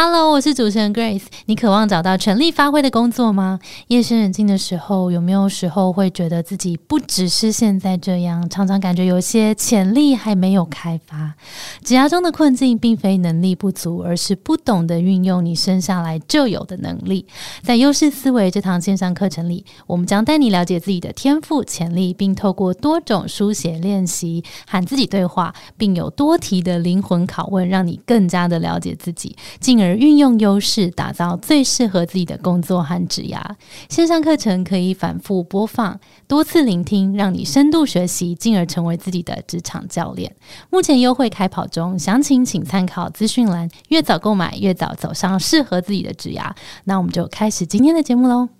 Hello，我是主持人 Grace。你渴望找到全力发挥的工作吗？夜深人静的时候，有没有时候会觉得自己不只是现在这样，常常感觉有些潜力还没有开发？职涯中的困境，并非能力不足，而是不懂得运用你生下来就有的能力。在优势思维这堂线上课程里，我们将带你了解自己的天赋潜力，并透过多种书写练习和自己对话，并有多题的灵魂拷问，让你更加的了解自己，进。而运用用优势，打造最适合自己的工作和职涯。线上课程可以反复播放、多次聆听，让你深度学习，进而成为自己的职场教练。目前优惠开跑中，详情请参考资讯栏。越早购买，越早走上适合自己的职涯。那我们就开始今天的节目喽。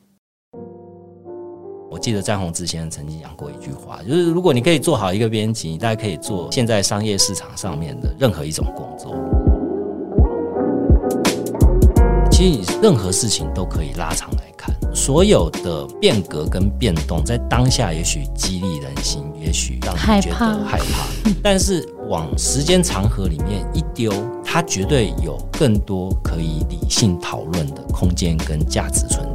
我记得詹宏志先生曾经讲过一句话，就是如果你可以做好一个编辑，你大概可以做现在商业市场上面的任何一种工作。其实你任何事情都可以拉长来看，所有的变革跟变动，在当下也许激励人心，也许让你觉得害怕，但是往时间长河里面一丢，它绝对有更多可以理性讨论的空间跟价值存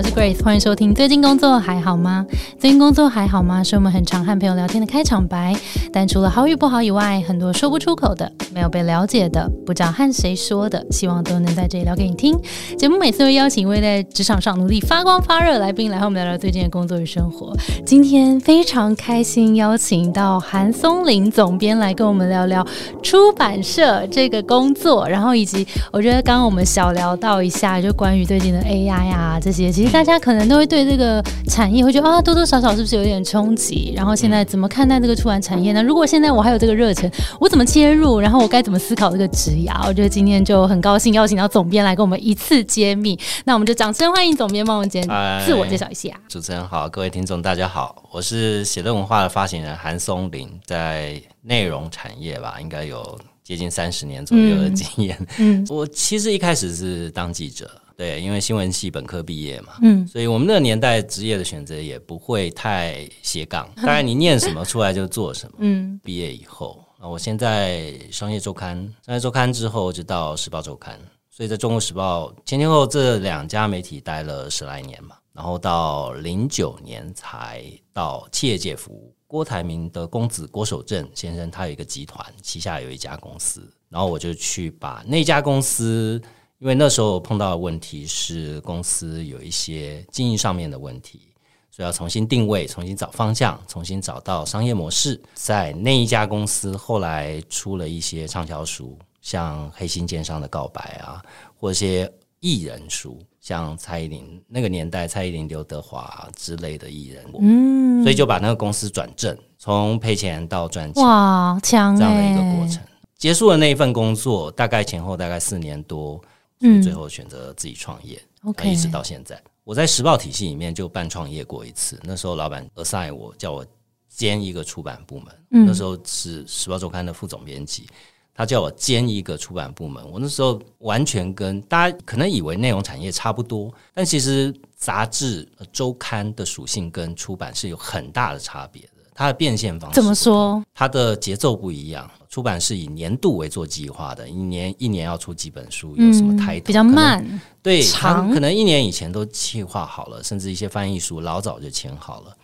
我是 Grace，欢迎收听。最近工作还好吗？最近工作还好吗？是我们很常和朋友聊天的开场白。但除了好与不好以外，很多说不出口的、没有被了解的、不知道和谁说的，希望都能在这里聊给你听。节目每次会邀请一位在职场上努力发光发热来宾来和我们聊聊最近的工作与生活。今天非常开心邀请到韩松林总编来跟我们聊聊出版社这个工作，然后以及我觉得刚刚我们小聊到一下，就关于最近的 AI 啊这些，其实。大家可能都会对这个产业会觉得啊，多多少少是不是有点冲击？然后现在怎么看待这个出版产业呢？如果现在我还有这个热忱，我怎么切入？然后我该怎么思考这个职涯？我觉得今天就很高兴邀请到总编来跟我们一次揭秘。那我们就掌声欢迎总编帮我们简自我介绍一下。主持人好，各位听众大家好，我是写乐文化的发行人韩松林，在内容产业吧，应该有接近三十年左右的经验。嗯，我其实一开始是当记者。对，因为新闻系本科毕业嘛，嗯，所以我们那个年代职业的选择也不会太斜杠，当然你念什么出来就做什么。嗯，毕业以后，那我现在商业周刊，商业周刊之后就到时报周刊，所以在中国时报前前后这两家媒体待了十来年嘛，然后到零九年才到企业界服务。郭台铭的公子郭守正先生，他有一个集团，旗下有一家公司，然后我就去把那家公司。因为那时候碰到的问题是公司有一些经营上面的问题，所以要重新定位、重新找方向、重新找到商业模式。在那一家公司后来出了一些畅销书，像《黑心奸商的告白》啊，或一些艺人书，像蔡依林那个年代蔡依林、刘德华之类的艺人，嗯，所以就把那个公司转正，从赔钱到赚钱，哇，强这样的一个过程。结束了那一份工作，大概前后大概四年多。嗯，最后选择自己创业，OK，一直到现在。我在时报体系里面就办创业过一次，那时候老板 assign 我叫我兼一个出版部门，那时候是时报周刊的副总编辑，他叫我兼一个出版部门。我那时候完全跟大家可能以为内容产业差不多，但其实杂志周刊的属性跟出版是有很大的差别的。它的变现方式怎么说？它的节奏不一样。出版是以年度为做计划的，一年一年要出几本书，有什么抬头？比较慢，对，长可能一年以前都计划好了，甚至一些翻译书老早就签好了。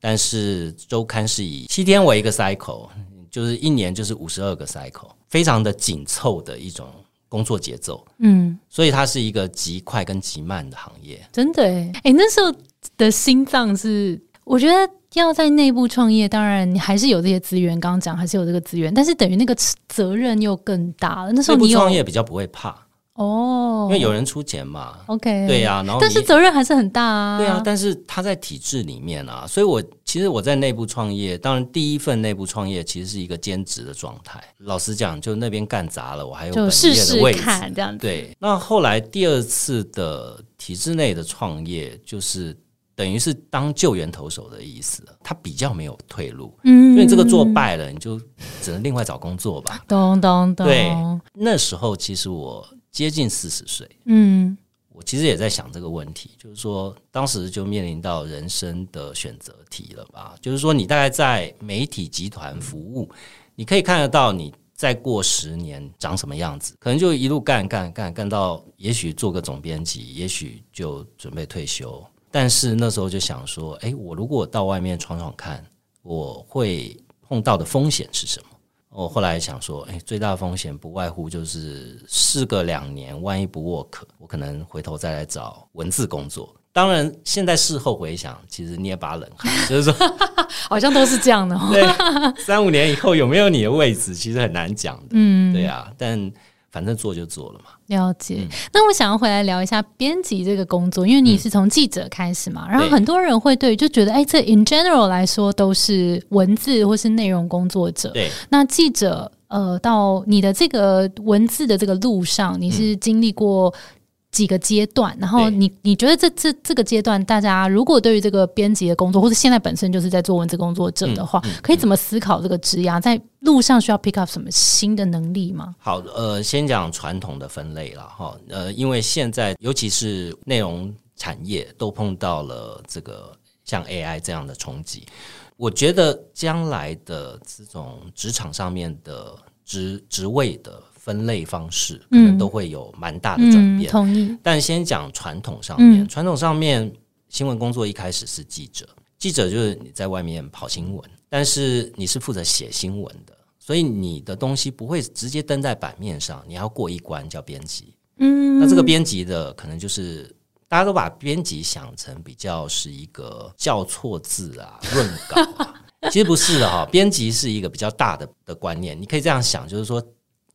但是周刊是以七天为一个 cycle，就是一年就是五十二个 cycle，非常的紧凑的一种工作节奏。嗯，所以它是一个极快跟极慢的行业。真的，哎，那时候的心脏是，我觉得。要在内部创业，当然你还是有这些资源。刚刚讲还是有这个资源，但是等于那个责任又更大了。那时候你创业比较不会怕哦，因为有人出钱嘛。OK，对呀，然后但是责任还是很大啊。对啊，但是他在体制里面啊，所以我其实我在内部创业，当然第一份内部创业其实是一个兼职的状态。老实讲，就那边干砸了，我还有本业的位置。这样对。那后来第二次的体制内的创业就是。等于是当救援投手的意思，他比较没有退路，嗯，所以这个做败了，你就只能另外找工作吧。咚咚咚。对，那时候其实我接近四十岁，嗯，我其实也在想这个问题，就是说当时就面临到人生的选择题了吧？就是说你大概在媒体集团服务，你可以看得到你再过十年长什么样子，可能就一路干干干干到，也许做个总编辑，也许就准备退休。但是那时候就想说，哎，我如果到外面闯闯看，我会碰到的风险是什么？我后来想说，哎，最大的风险不外乎就是试个两年，万一不 work，我可能回头再来找文字工作。当然，现在事后回想，其实捏把冷汗，就是说，好像都是这样的。对，三五年以后有没有你的位置，其实很难讲的。嗯，对啊，但反正做就做了嘛。了解。那我想要回来聊一下编辑这个工作，因为你是从记者开始嘛，然后很多人会对就觉得，哎，这 in general 来说都是文字或是内容工作者。对，那记者呃，到你的这个文字的这个路上，你是经历过。几个阶段，然后你你觉得这这这个阶段，大家如果对于这个编辑的工作，或者现在本身就是在做文字工作者的话，可以怎么思考这个职涯？在路上需要 pick up 什么新的能力吗？好，呃，先讲传统的分类了哈，呃，因为现在尤其是内容产业都碰到了这个像 AI 这样的冲击，我觉得将来的这种职场上面的职职位的。分类方式可能都会有蛮大的转变。同意。但先讲传统上面，传统上面新闻工作一开始是记者，记者就是你在外面跑新闻，但是你是负责写新闻的，所以你的东西不会直接登在版面上，你要过一关叫编辑。嗯，那这个编辑的可能就是大家都把编辑想成比较是一个校错字啊、润稿啊，其实不是的哈。编辑是一个比较大的的观念，你可以这样想，就是说。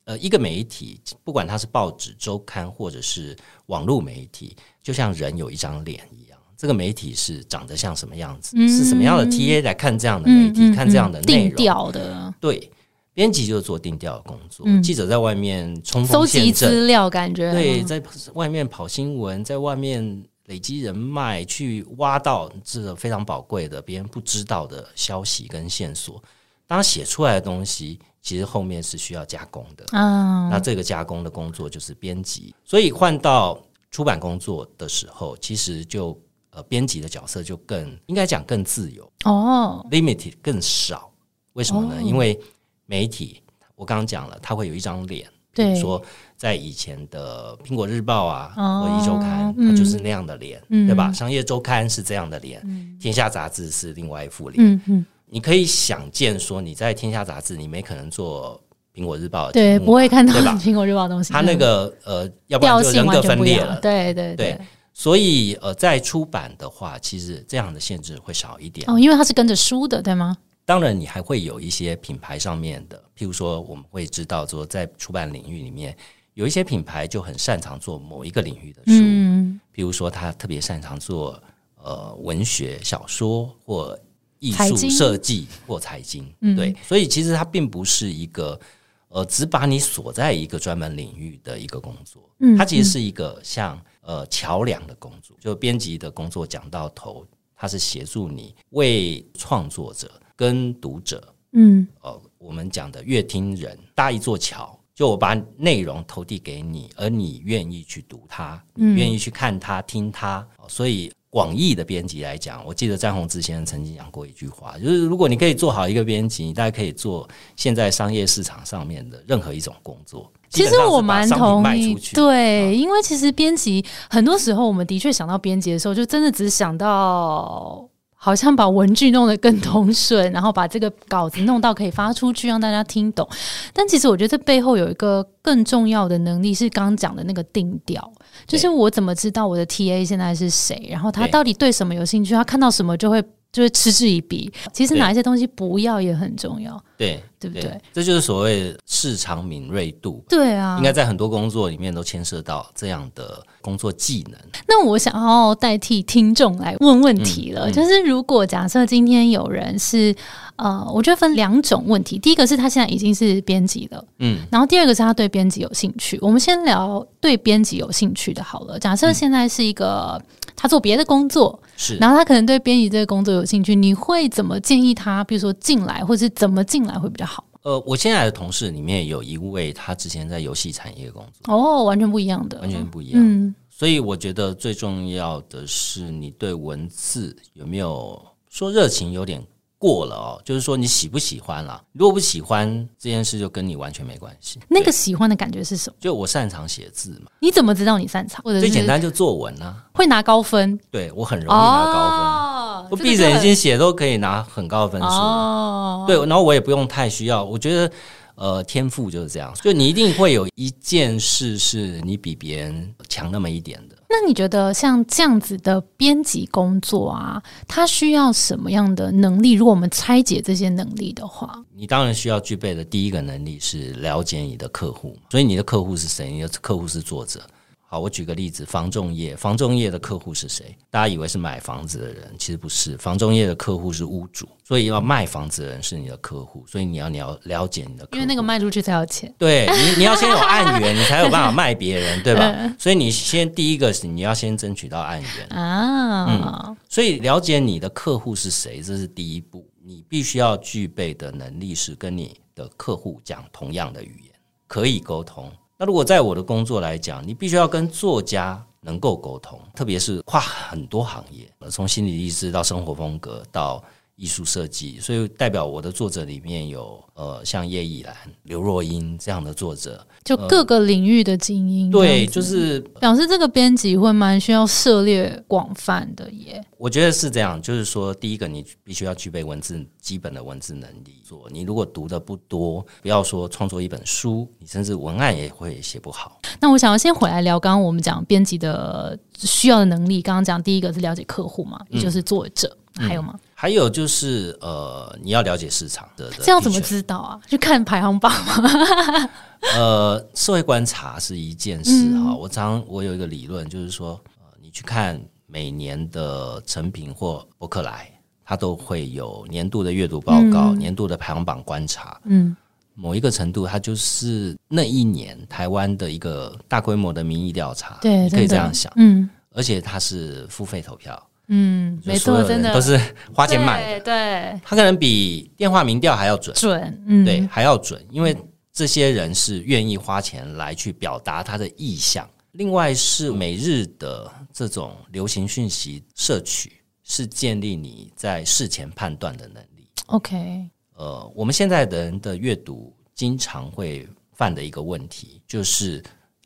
呃，一个媒体，不管它是报纸、周刊，或者是网络媒体，就像人有一张脸一样，这个媒体是长得像什么样子？是什么样的 TA 来看这样的媒体，看这样的内容？定调的。对，编辑就是做定调的工作，记者在外面冲锋陷阵，资料感觉对，在外面跑新闻，在外面累积人脉，去挖到这个非常宝贵的别人不知道的消息跟线索。当写出来的东西。其实后面是需要加工的，啊，那这个加工的工作就是编辑，所以换到出版工作的时候，其实就呃编辑的角色就更应该讲更自由。哦，limited 更少。为什么呢？因为媒体我刚刚讲了，它会有一张脸，比如说在以前的苹果日报啊和一周刊，它就是那样的脸，对吧？商业周刊是这样的脸，天下杂志是另外一副脸，嗯嗯。你可以想见，说你在《天下》杂志，你没可能做《苹果日报》对，不会看到《苹果日报》东西。他那个呃，要不然就人格分裂了。对对对，所以呃，在出版的话，其实这样的限制会少一点哦，因为它是跟着书的，对吗？当然，你还会有一些品牌上面的，譬如说，我们会知道说，在出版领域里面，有一些品牌就很擅长做某一个领域的书，嗯，譬如说，他特别擅长做呃文学小说或。艺术设计或财经，对，所以其实它并不是一个呃，只把你锁在一个专门领域的一个工作，嗯它其实是一个像呃桥梁的工作。就编辑的工作讲到头，它是协助你为创作者跟读者，嗯，呃，我们讲的乐听人搭一座桥。就我把内容投递给你，而你愿意去读它，愿意去看它、听它，所以。广义的编辑来讲，我记得詹宏志先生曾经讲过一句话，就是如果你可以做好一个编辑，你大概可以做现在商业市场上面的任何一种工作。其实我蛮同意，对，因为其实编辑很多时候，我们的确想到编辑的时候，就真的只想到。好像把文具弄得更通顺，然后把这个稿子弄到可以发出去，让大家听懂。但其实我觉得这背后有一个更重要的能力，是刚刚讲的那个定调，就是我怎么知道我的 T A 现在是谁，然后他到底对什么有兴趣，他看到什么就会。就是嗤之以鼻。其实哪一些东西不要也很重要，对对不对？这就是所谓市场敏锐度。对啊，应该在很多工作里面都牵涉到这样的工作技能。那我想要代替听众来问问题了，就是如果假设今天有人是呃，我觉得分两种问题。第一个是他现在已经是编辑了，嗯，然后第二个是他对编辑有兴趣。我们先聊对编辑有兴趣的好了。假设现在是一个。他做别的工作，是，然后他可能对编辑这个工作有兴趣，你会怎么建议他？比如说进来，或者是怎么进来会比较好？呃，我现在的同事里面有一位，他之前在游戏产业工作，哦，完全不一样的，完全不一样。嗯，所以我觉得最重要的是，你对文字有没有说热情有点过了哦，就是说你喜不喜欢了？如果不喜欢这件事，就跟你完全没关系。那个喜欢的感觉是什么？就我擅长写字嘛。你怎么知道你擅长？或者最简单就作文啊，会拿高分。对我很容易拿高分，我闭着眼睛写都可以拿很高的分数。对，然后我也不用太需要。我觉得。呃，天赋就是这样，就你一定会有一件事是你比别人强那么一点的。那你觉得像这样子的编辑工作啊，它需要什么样的能力？如果我们拆解这些能力的话，你当然需要具备的第一个能力是了解你的客户。所以你的客户是谁？你的客户是作者。好，我举个例子，房仲业，房仲业的客户是谁？大家以为是买房子的人，其实不是。房仲业的客户是屋主，所以要卖房子的人是你的客户，所以你要你要了解你的，因为那个卖出去才有钱。对你，你要先有案源，你才有办法 卖别人，对吧？所以你先第一个是你要先争取到案源啊。嗯，所以了解你的客户是谁，这是第一步。你必须要具备的能力是跟你的客户讲同样的语言，可以沟通。那如果在我的工作来讲，你必须要跟作家能够沟通，特别是跨很多行业，从心理意识到生活风格到。艺术设计，所以代表我的作者里面有呃，像叶以兰、刘若英这样的作者，就各个领域的精英。对，就是表示这个编辑会蛮需要涉猎广泛的耶。我觉得是这样，就是说，第一个你必须要具备文字基本的文字能力。做你如果读的不多，不要说创作一本书，你甚至文案也会写不好。那我想要先回来聊，刚刚我们讲编辑的需要的能力，刚刚讲第一个是了解客户嘛，也就是作者，还有吗？还有就是，呃，你要了解市场的，这要怎么知道啊？去看排行榜吗？呃，社会观察是一件事哈。我常我有一个理论，就是说，呃，你去看每年的成品或博客来，它都会有年度的阅读报告、年度的排行榜观察。嗯，某一个程度，它就是那一年台湾的一个大规模的民意调查。对，你可以这样想。嗯，而且它是付费投票。嗯，没错，真的都是花钱买的。对，他可能比电话民调还要准，准，嗯，对，还要准，因为这些人是愿意花钱来去表达他的意向。另外是每日的这种流行讯息摄取，是建立你在事前判断的能力。OK，呃，我们现在的人的阅读经常会犯的一个问题，就是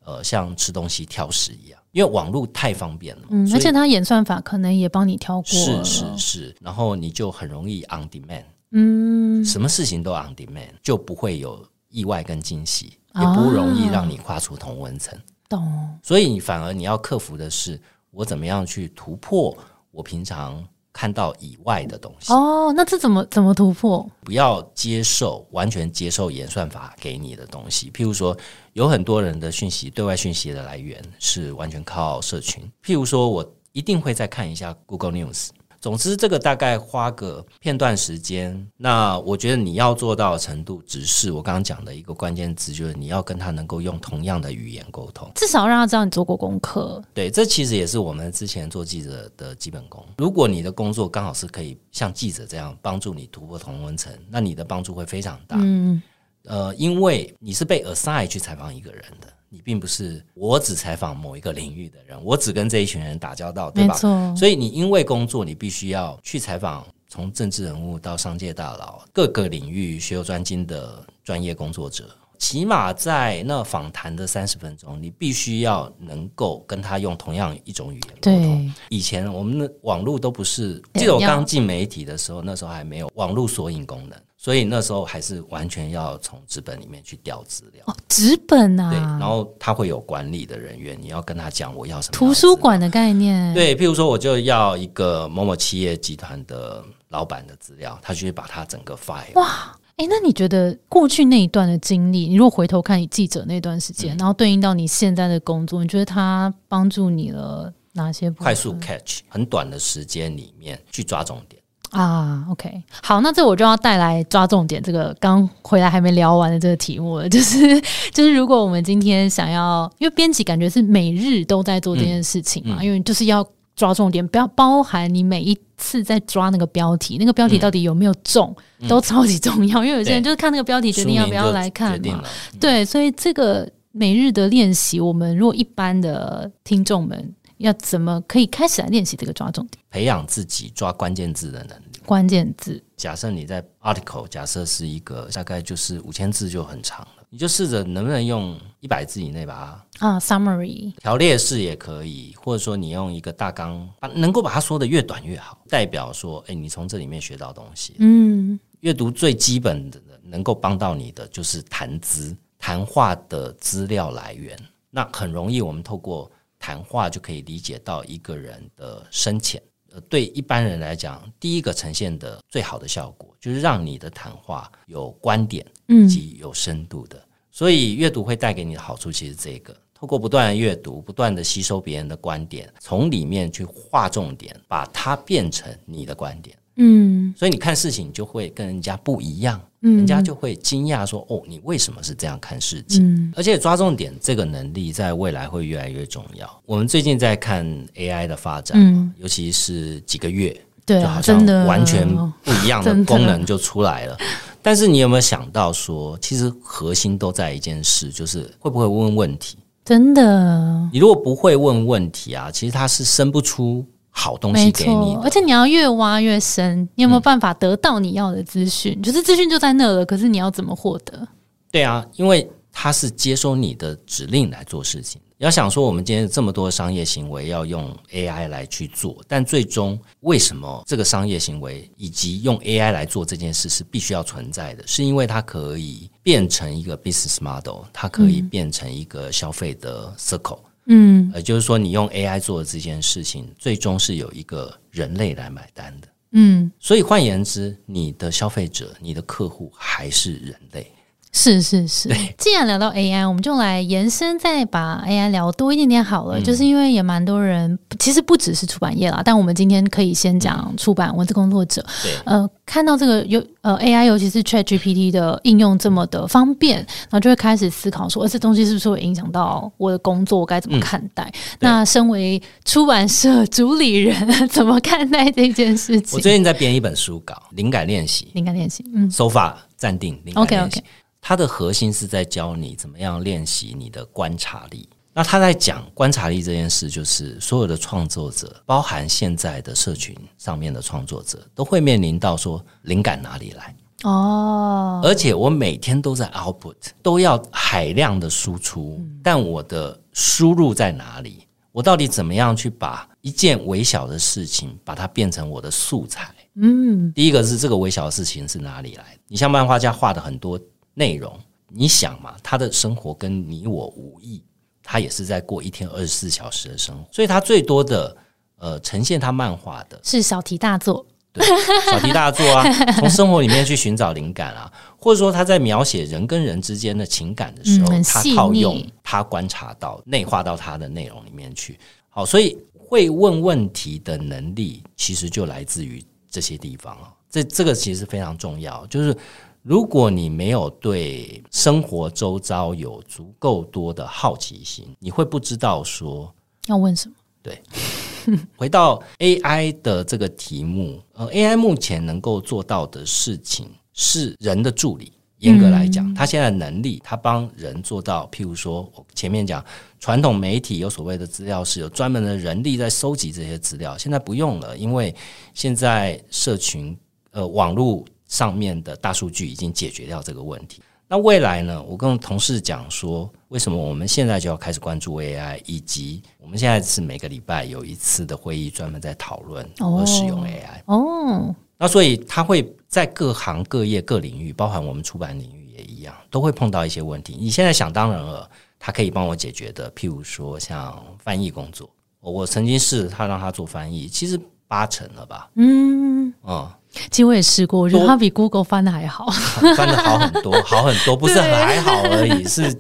呃，像吃东西挑食一样。因为网络太方便了，嗯，而且它演算法可能也帮你挑过，是是是，然后你就很容易 on demand，嗯，什么事情都 on demand，就不会有意外跟惊喜，也不容易让你跨出同温层，懂？所以你反而你要克服的是，我怎么样去突破我平常。看到以外的东西哦，那这怎么怎么突破？不要接受完全接受演算法给你的东西。譬如说，有很多人的讯息，对外讯息的来源是完全靠社群。譬如说，我一定会再看一下 Google News。总之，这个大概花个片段时间。那我觉得你要做到的程度，只是我刚刚讲的一个关键词，就是你要跟他能够用同样的语言沟通，至少让他知道你做过功课。对，这其实也是我们之前做记者的基本功。如果你的工作刚好是可以像记者这样帮助你突破同温层，那你的帮助会非常大。嗯，呃，因为你是被 assign 去采访一个人的。你并不是我只采访某一个领域的人，我只跟这一群人打交道，对吧？所以你因为工作，你必须要去采访从政治人物到商界大佬，各个领域学有专精的专业工作者。起码在那访谈的三十分钟，你必须要能够跟他用同样一种语言沟通。以前我们的网络都不是，记得我刚进媒体的时候，那时候还没有网络索引功能，所以那时候还是完全要从纸本里面去调资料。哦，纸本啊，对，然后他会有管理的人员，你要跟他讲我要什么图书馆的概念。对，譬如说我就要一个某某企业集团的老板的资料，他就会把他整个 file 哇。哎，那你觉得过去那一段的经历，你如果回头看你记者那段时间，然后对应到你现在的工作，你觉得他帮助你了哪些？快速 catch，很短的时间里面去抓重点啊。OK，好，那这我就要带来抓重点这个刚回来还没聊完的这个题目了，就是就是如果我们今天想要，因为编辑感觉是每日都在做这件事情嘛，因为就是要。抓重点，不要包含你每一次在抓那个标题，那个标题到底有没有中，都超级重要。因为有些人就是看那个标题决定要不要来看嘛。对，所以这个每日的练习，我们如果一般的听众们要怎么可以开始来练习这个抓重点，培养自己抓关键字的能力。关键字。假设你在 article，假设是一个大概就是五千字就很长了，你就试着能不能用一百字以内把它啊 summary 条列式也可以，或者说你用一个大纲，把能够把它说的越短越好，代表说，哎，你从这里面学到东西。嗯，阅读最基本的能够帮到你的就是谈资，谈话的资料来源，那很容易我们透过谈话就可以理解到一个人的深浅。呃对一般人来讲，第一个呈现的最好的效果，就是让你的谈话有观点，以及有深度的。所以阅读会带给你的好处，其实这个，透过不断的阅读，不断的吸收别人的观点，从里面去划重点，把它变成你的观点。嗯，所以你看事情就会跟人家不一样，人家就会惊讶说：“哦，你为什么是这样看事情？”而且抓重点这个能力在未来会越来越重要。我们最近在看 AI 的发展，尤其是几个月，对，好像完全不一样 的功能就出来了。但是你有没有想到说，其实核心都在一件事，就是会不会问问题？真的，你如果不会问问题啊，其实它是生不出。好东西给你，而且你要越挖越深。你有没有办法得到你要的资讯？就是资讯就在那了，可是你要怎么获得？对啊，因为他是接收你的指令来做事情。要想说，我们今天这么多商业行为要用 AI 来去做，但最终为什么这个商业行为以及用 AI 来做这件事是必须要存在的？是因为它可以变成一个 business model，它可以变成一个消费的 circle。嗯，呃，就是说，你用 AI 做的这件事情，最终是有一个人类来买单的。嗯，所以换言之，你的消费者、你的客户还是人类。是是是，既然聊到 AI，我们就来延伸，再把 AI 聊多一点点好了。就是因为也蛮多人，其实不只是出版业啦，但我们今天可以先讲出版文字工作者。对呃，看到这个有呃 AI，尤其是 ChatGPT 的应用这么的方便，然后就会开始思考说，这东西是不是会影响到我的工作？我该怎么看待？那身为出版社主理人，怎么看待这件事情？我最近在编一本书稿，灵感练习，灵感练习，嗯，so far 暂定，OK OK。它的核心是在教你怎么样练习你的观察力。那他在讲观察力这件事，就是所有的创作者，包含现在的社群上面的创作者，都会面临到说灵感哪里来哦。而且我每天都在 output，都要海量的输出，但我的输入在哪里？我到底怎么样去把一件微小的事情，把它变成我的素材？嗯，第一个是这个微小的事情是哪里来？你像漫画家画的很多。内容，你想嘛，他的生活跟你我无异，他也是在过一天二十四小时的生活，所以他最多的呃呈现他漫画的是小题大做，对，小题大做啊，从生活里面去寻找灵感啊，或者说他在描写人跟人之间的情感的时候，他套用他观察到内化到他的内容里面去。好，所以会问问题的能力，其实就来自于这些地方啊，这这个其实非常重要，就是。如果你没有对生活周遭有足够多的好奇心，你会不知道说要问什么。对，回到 AI 的这个题目，呃，AI 目前能够做到的事情是人的助理。严格来讲，它现在能力，它帮人做到，譬如说，我前面讲传统媒体有所谓的资料室，有专门的人力在收集这些资料，现在不用了，因为现在社群呃网络。上面的大数据已经解决掉这个问题。那未来呢？我跟同事讲说，为什么我们现在就要开始关注 AI，以及我们现在是每个礼拜有一次的会议，专门在讨论和使用 AI。哦，那所以他会在各行各业各领域，包含我们出版领域也一样，都会碰到一些问题。你现在想当然了，它可以帮我解决的，譬如说像翻译工作，我曾经试他让他做翻译，其实八成了吧？嗯嗯。其实我也试过，我觉得它比 Google 翻的还好，翻的好很多，好很多，不是还好而已，是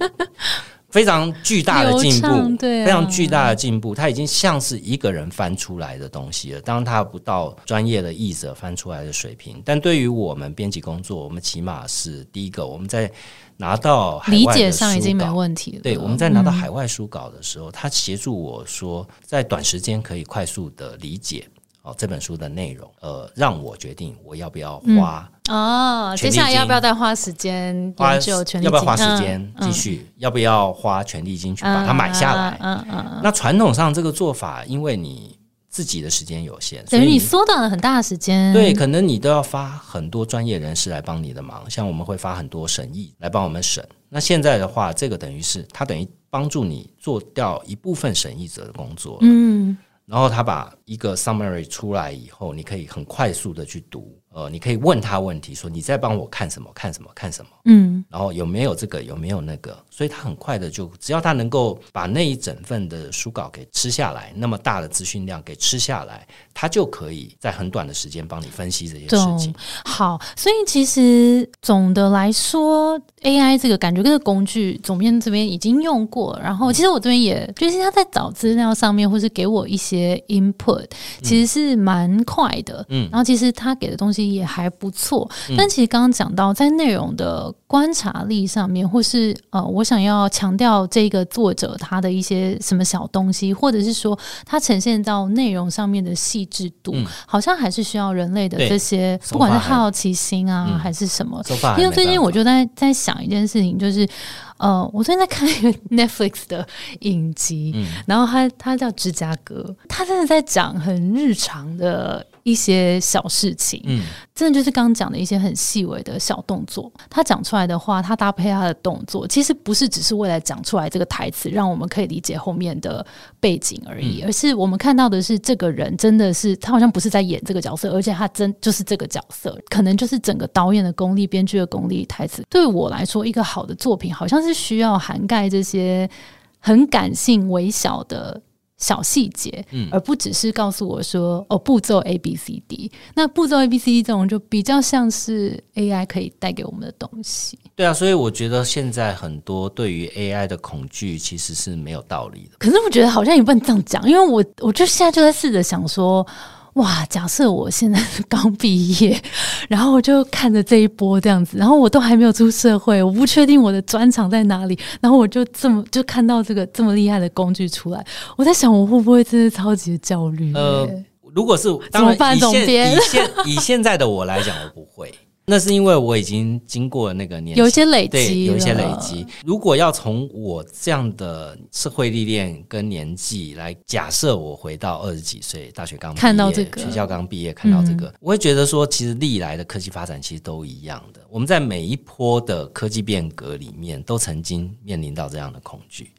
非常巨大的进步，对，非常巨大的进步。它已经像是一个人翻出来的东西了，当然它不到专业的译者翻出来的水平，但对于我们编辑工作，我们起码是第一个，我们在拿到理解上已经没问题了。对，我们在拿到海外书稿的时候，他协助我说，在短时间可以快速的理解。哦，这本书的内容，呃，让我决定我要不要花哦，接下来要不要再花时间研究？要不要花时间继续？要不要花全力金去把它买下来？嗯嗯。那传统上这个做法，因为你自己的时间有限，等于你缩短了很大的时间。对，可能你都要发很多专业人士来帮你的忙，像我们会发很多审议来帮我们审。那现在的话，这个等于是他等于帮助你做掉一部分审议者的工作。嗯。然后他把一个 summary 出来以后，你可以很快速的去读，呃，你可以问他问题，说你在帮我看什么，看什么，看什么，嗯，然后有没有这个，有没有那个，所以他很快的就，只要他能够把那一整份的书稿给吃下来，那么大的资讯量给吃下来，他就可以在很短的时间帮你分析这些事情。好，所以其实总的来说。AI 这个感觉，这个工具总编这边已经用过，然后其实我这边也就是他在找资料上面，或是给我一些 input，其实是蛮快的，嗯，然后其实他给的东西也还不错，但其实刚刚讲到在内容的观察力上面，或是呃，我想要强调这个作者他的一些什么小东西，或者是说他呈现到内容上面的细致度，好像还是需要人类的这些，不管是好奇心啊，还是什么，因为最近我就在在。想一件事情，就是，呃，我最近在看一个 Netflix 的影集，然后他他叫芝加哥，他真的在讲很日常的。一些小事情，嗯，真的就是刚刚讲的一些很细微的小动作。他讲出来的话，他搭配他的动作，其实不是只是为了讲出来这个台词，让我们可以理解后面的背景而已，而是我们看到的是这个人真的是他好像不是在演这个角色，而且他真就是这个角色，可能就是整个导演的功力、编剧的功力、台词。对我来说，一个好的作品好像是需要涵盖这些很感性、微小的。小细节，嗯，而不只是告诉我说哦，步骤 A B C D。那步骤 A B C D 这种就比较像是 A I 可以带给我们的东西。对啊，所以我觉得现在很多对于 A I 的恐惧其实是没有道理的。可是我觉得好像也不能这样讲，因为我我就现在就在试着想说。哇！假设我现在是 刚毕业，然后我就看着这一波这样子，然后我都还没有出社会，我不确定我的专长在哪里，然后我就这么就看到这个这么厉害的工具出来，我在想我会不会真的超级焦虑？呃，如果是怎么办？总编以现以现在的我来讲，我不会。那是因为我已经经过那个年，有一些累积，有一些累积。如果要从我这样的社会历练跟年纪来假设，我回到二十几岁，大学刚看到这个学校刚毕业，看到这个，我会觉得说，其实历来的科技发展其实都一样的。我们在每一波的科技变革里面，都曾经面临到这样的恐惧。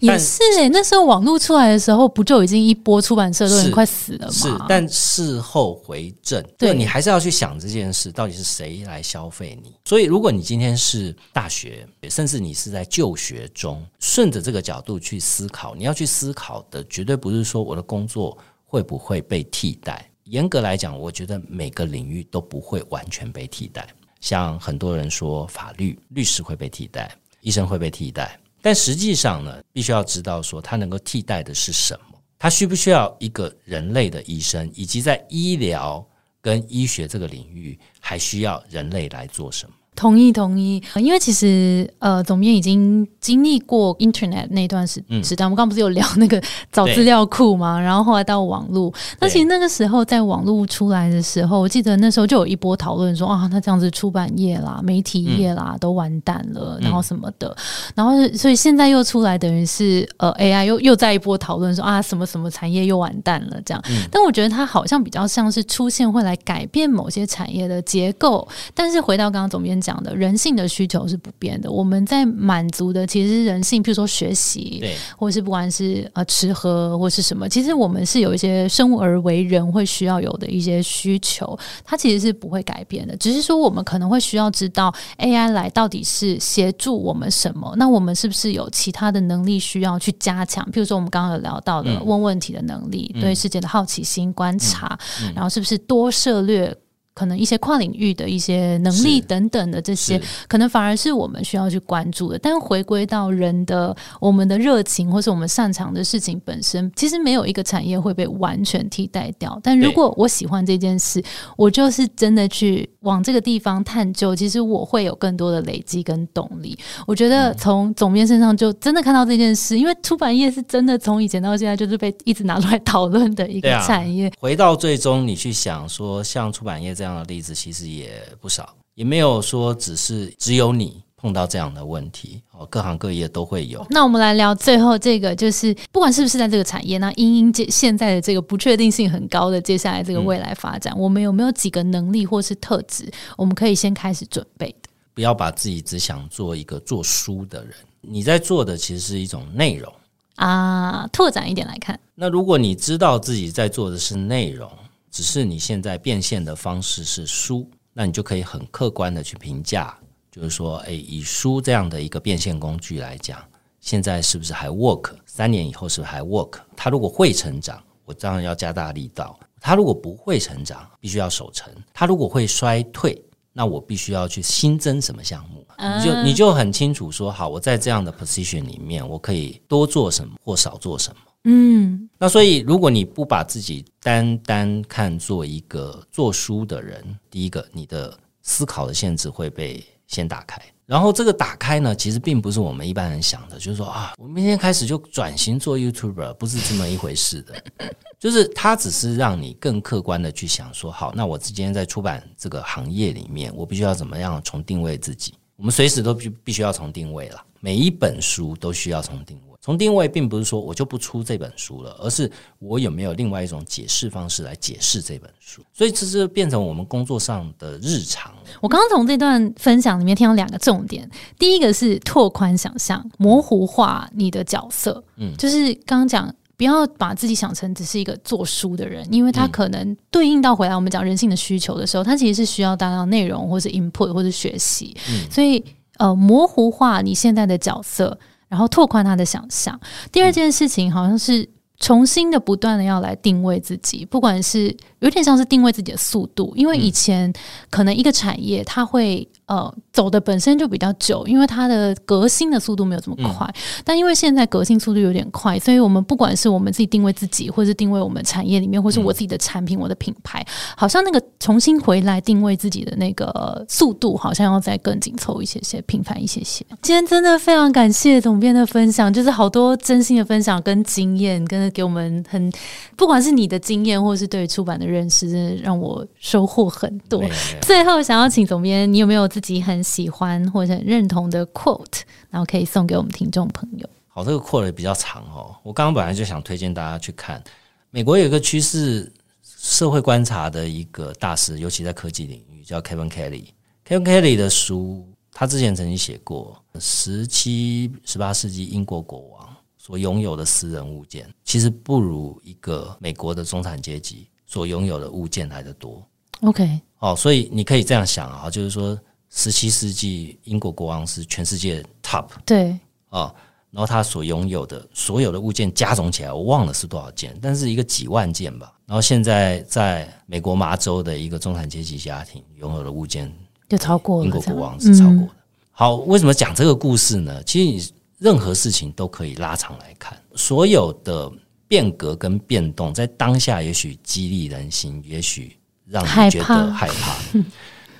也是哎，那时候网络出来的时候，不就已经一波出版社都已经快死了吗？是，但事后回正，对你还是要去想这件事到底是谁来消费你。所以，如果你今天是大学，甚至你是在就学中，顺着这个角度去思考，你要去思考的绝对不是说我的工作会不会被替代。严格来讲，我觉得每个领域都不会完全被替代。像很多人说，法律律师会被替代，医生会被替代。但实际上呢，必须要知道说，它能够替代的是什么？它需不需要一个人类的医生，以及在医疗跟医学这个领域，还需要人类来做什么？同意同意，因为其实呃，总编已经经历过 Internet 那段时时代。我们刚不是有聊那个找资料库嘛，然后后来到网络。那其实那个时候在网络出来的时候，我记得那时候就有一波讨论说啊，那这样子出版业啦、媒体业啦都完蛋了，然后什么的。然后所以现在又出来，等于是呃 AI 又又在一波讨论说啊，什么什么产业又完蛋了这样。但我觉得它好像比较像是出现会来改变某些产业的结构。但是回到刚刚总编。讲的人性的需求是不变的，我们在满足的其实是人性，譬如说学习，对，或者是不管是呃吃喝或是什么，其实我们是有一些生而为人会需要有的一些需求，它其实是不会改变的，只是说我们可能会需要知道 AI 来到底是协助我们什么，那我们是不是有其他的能力需要去加强？譬如说我们刚刚有聊到的问问题的能力，对世界的好奇心、观察，然后是不是多涉略？可能一些跨领域的一些能力等等的这些，可能反而是我们需要去关注的。但回归到人的我们的热情，或是我们擅长的事情本身，其实没有一个产业会被完全替代掉。但如果我喜欢这件事，我就是真的去往这个地方探究，其实我会有更多的累积跟动力。我觉得从总编身上就真的看到这件事，因为出版业是真的从以前到现在就是被一直拿出来讨论的一个产业。回到最终，你去想说，像出版业这样的例子其实也不少，也没有说只是只有你碰到这样的问题哦，各行各业都会有。那我们来聊最后这个，就是不管是不是在这个产业，那因因这现在的这个不确定性很高的接下来这个未来发展，我们有没有几个能力或是特质，我们可以先开始准备的？不要把自己只想做一个做书的人，你在做的其实是一种内容啊。拓展一点来看，那如果你知道自己在做的是内容，只是你现在变现的方式是书，那你就可以很客观的去评价。就是说，诶，以书这样的一个变现工具来讲，现在是不是还 work？三年以后是不是还 work？它如果会成长，我当然要加大力道；它如果不会成长，必须要守成；它如果会衰退，那我必须要去新增什么项目？你就你就很清楚说，好，我在这样的 position 里面，我可以多做什么或少做什么。嗯，那所以如果你不把自己单单看作一个做书的人，第一个，你的思考的限制会被。先打开，然后这个打开呢，其实并不是我们一般人想的，就是说啊，我明天开始就转型做 YouTuber，不是这么一回事的。就是它只是让你更客观的去想说，好，那我今天在出版这个行业里面，我必须要怎么样重定位自己？我们随时都必必须要重定位了，每一本书都需要重定位。从定位，并不是说我就不出这本书了，而是我有没有另外一种解释方式来解释这本书。所以，这是变成我们工作上的日常。我刚刚从这段分享里面听到两个重点，第一个是拓宽想象，模糊化你的角色。嗯，就是刚刚讲，不要把自己想成只是一个做书的人，因为他可能对应到回来我们讲人性的需求的时候，他其实是需要大量内容，或是 input，或是学习。嗯，所以呃，模糊化你现在的角色。然后拓宽他的想象。第二件事情好像是重新的、不断的要来定位自己，不管是有点像是定位自己的速度，因为以前可能一个产业它会。呃，走的本身就比较久，因为它的革新的速度没有这么快。但因为现在革新速度有点快，所以我们不管是我们自己定位自己，或是定位我们产业里面，或是我自己的产品、我的品牌，好像那个重新回来定位自己的那个速度，好像要再更紧凑一些些、频繁一些些。今天真的非常感谢总编的分享，就是好多真心的分享跟经验，跟给我们很不管是你的经验，或是对出版的认识，真的让我收获很多。最后，想要请总编，你有没有自自己很喜欢或者认同的 quote，然后可以送给我们听众朋友。好，这个 quote 比较长哦。我刚刚本来就想推荐大家去看。美国有一个趋势社会观察的一个大师，尤其在科技领域，叫 Kevin Kelly。Kevin Kelly 的书，他之前曾经写过，十七、十八世纪英国国王所拥有的私人物件，其实不如一个美国的中产阶级所拥有的物件来的多。OK，哦，所以你可以这样想啊，就是说。十七世纪，英国国王是全世界 top，对啊，然后他所拥有的所有的物件加总起来，我忘了是多少件，但是一个几万件吧。然后现在在美国麻州的一个中产阶级家庭拥有的物件，就超过英国国王是超过的。好，为什么讲这个故事呢？其实你任何事情都可以拉长来看，所有的变革跟变动，在当下也许激励人心，也许让你觉得害怕。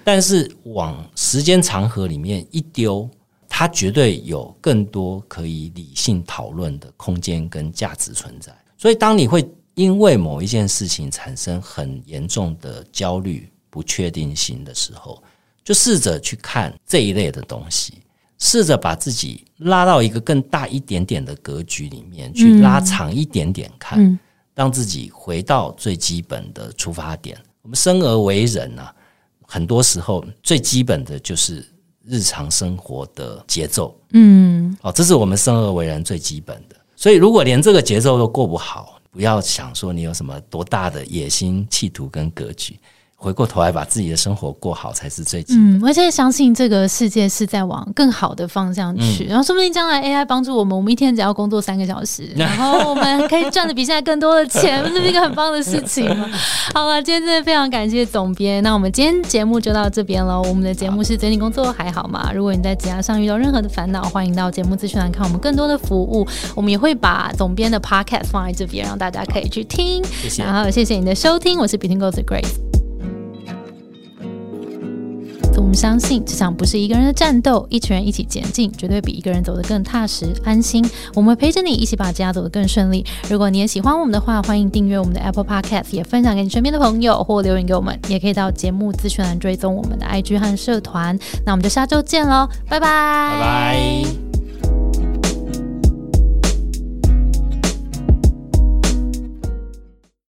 但是往时间长河里面一丢，它绝对有更多可以理性讨论的空间跟价值存在。所以，当你会因为某一件事情产生很严重的焦虑、不确定性的时候，就试着去看这一类的东西，试着把自己拉到一个更大一点点的格局里面去，拉长一点点看，让自己回到最基本的出发点。我们生而为人啊。很多时候，最基本的就是日常生活的节奏。嗯，哦，这是我们生而为人最基本的。所以，如果连这个节奏都过不好，不要想说你有什么多大的野心、企图跟格局。回过头来把自己的生活过好才是最嗯，我现在相信这个世界是在往更好的方向去，然后说不定将来 AI 帮助我们，我们一天只要工作三个小时，然后我们可以赚的比现在更多的钱，这是一个很棒的事情吗？好了，今天真的非常感谢总编，那我们今天节目就到这边了。我们的节目是整理工作还好吗？如果你在职涯上遇到任何的烦恼，欢迎到节目资讯栏看我们更多的服务。我们也会把总编的 Podcast 放在这边，让大家可以去听。谢谢，然后谢谢你的收听，我是 Between Goals Grace。我们相信这场不是一个人的战斗，一群人一起前进，绝对比一个人走得更踏实安心。我们陪着你一起把家走得更顺利。如果你也喜欢我们的话，欢迎订阅我们的 Apple Podcast，也分享给你身边的朋友，或留言给我们，也可以到节目资讯栏追踪我们的 IG 和社团。那我们就下周见喽，拜拜，拜拜。